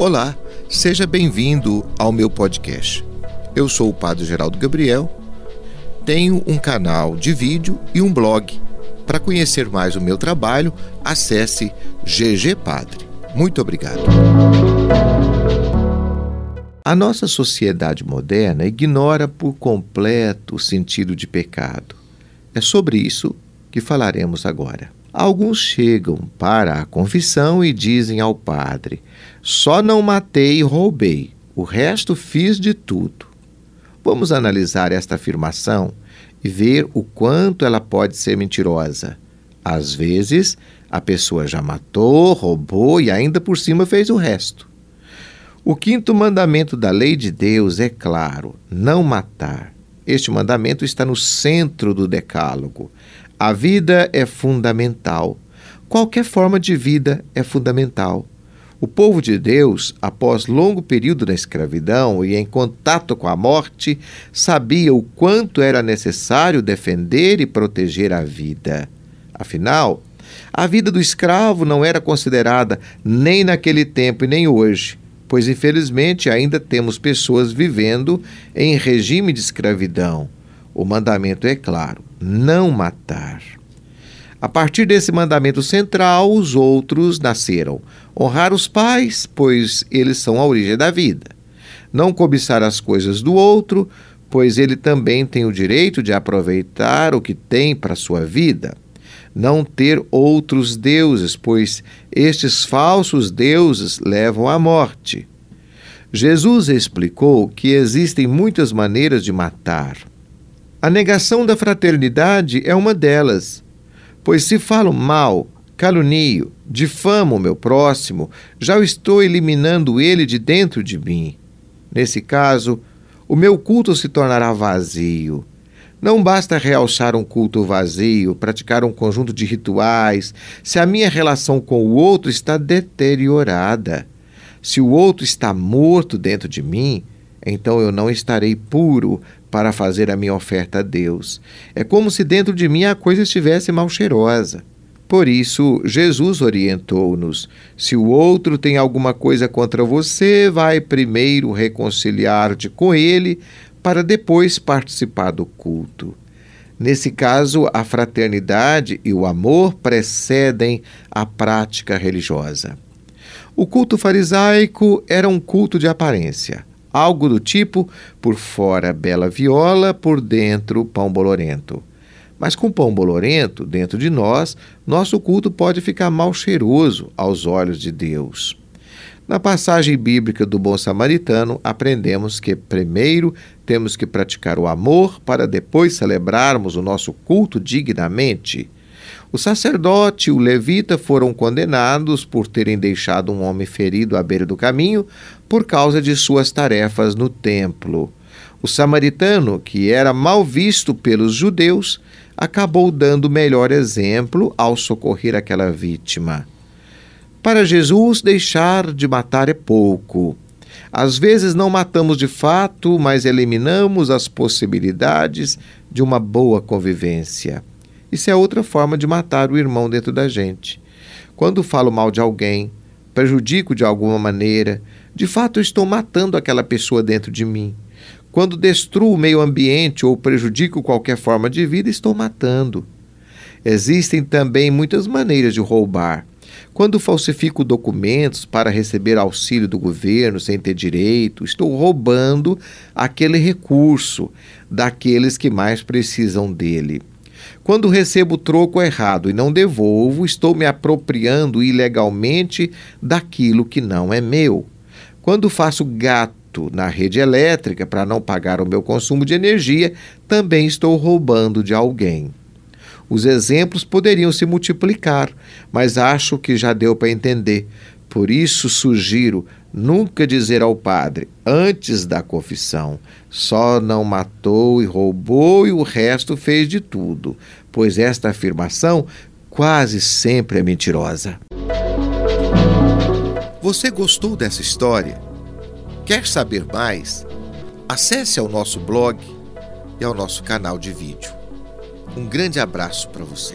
Olá, seja bem-vindo ao meu podcast. Eu sou o Padre Geraldo Gabriel, tenho um canal de vídeo e um blog. Para conhecer mais o meu trabalho, acesse GG Padre. Muito obrigado. A nossa sociedade moderna ignora por completo o sentido de pecado. É sobre isso que falaremos agora. Alguns chegam para a confissão e dizem ao padre: Só não matei e roubei, o resto fiz de tudo. Vamos analisar esta afirmação e ver o quanto ela pode ser mentirosa. Às vezes, a pessoa já matou, roubou e ainda por cima fez o resto. O quinto mandamento da lei de Deus é claro: não matar. Este mandamento está no centro do Decálogo. A vida é fundamental. Qualquer forma de vida é fundamental. O povo de Deus, após longo período na escravidão e em contato com a morte, sabia o quanto era necessário defender e proteger a vida. Afinal, a vida do escravo não era considerada nem naquele tempo e nem hoje, pois infelizmente ainda temos pessoas vivendo em regime de escravidão. O mandamento é claro: não matar. A partir desse mandamento central, os outros nasceram. Honrar os pais, pois eles são a origem da vida. Não cobiçar as coisas do outro, pois ele também tem o direito de aproveitar o que tem para sua vida. Não ter outros deuses, pois estes falsos deuses levam à morte. Jesus explicou que existem muitas maneiras de matar. A negação da fraternidade é uma delas, pois se falo mal, calunio, difamo o meu próximo, já estou eliminando ele de dentro de mim. Nesse caso, o meu culto se tornará vazio. Não basta realçar um culto vazio, praticar um conjunto de rituais, se a minha relação com o outro está deteriorada. Se o outro está morto dentro de mim, então eu não estarei puro para fazer a minha oferta a Deus. É como se dentro de mim a coisa estivesse mal cheirosa. Por isso, Jesus orientou-nos: se o outro tem alguma coisa contra você, vai primeiro reconciliar-te com ele, para depois participar do culto. Nesse caso, a fraternidade e o amor precedem a prática religiosa. O culto farisaico era um culto de aparência. Algo do tipo, por fora bela viola, por dentro pão bolorento. Mas com pão bolorento dentro de nós, nosso culto pode ficar mal cheiroso aos olhos de Deus. Na passagem bíblica do bom samaritano, aprendemos que primeiro temos que praticar o amor para depois celebrarmos o nosso culto dignamente. O sacerdote e o levita foram condenados por terem deixado um homem ferido à beira do caminho por causa de suas tarefas no templo. O samaritano, que era mal visto pelos judeus, acabou dando melhor exemplo ao socorrer aquela vítima. Para Jesus, deixar de matar é pouco. Às vezes não matamos de fato, mas eliminamos as possibilidades de uma boa convivência. Isso é outra forma de matar o irmão dentro da gente. Quando falo mal de alguém, prejudico de alguma maneira, de fato estou matando aquela pessoa dentro de mim. Quando destruo o meio ambiente ou prejudico qualquer forma de vida, estou matando. Existem também muitas maneiras de roubar. Quando falsifico documentos para receber auxílio do governo sem ter direito, estou roubando aquele recurso daqueles que mais precisam dele. Quando recebo troco errado e não devolvo, estou me apropriando ilegalmente daquilo que não é meu. Quando faço gato na rede elétrica para não pagar o meu consumo de energia, também estou roubando de alguém. Os exemplos poderiam se multiplicar, mas acho que já deu para entender. Por isso sugiro nunca dizer ao padre, antes da confissão, só não matou e roubou e o resto fez de tudo, pois esta afirmação quase sempre é mentirosa. Você gostou dessa história? Quer saber mais? Acesse ao nosso blog e ao nosso canal de vídeo. Um grande abraço para você.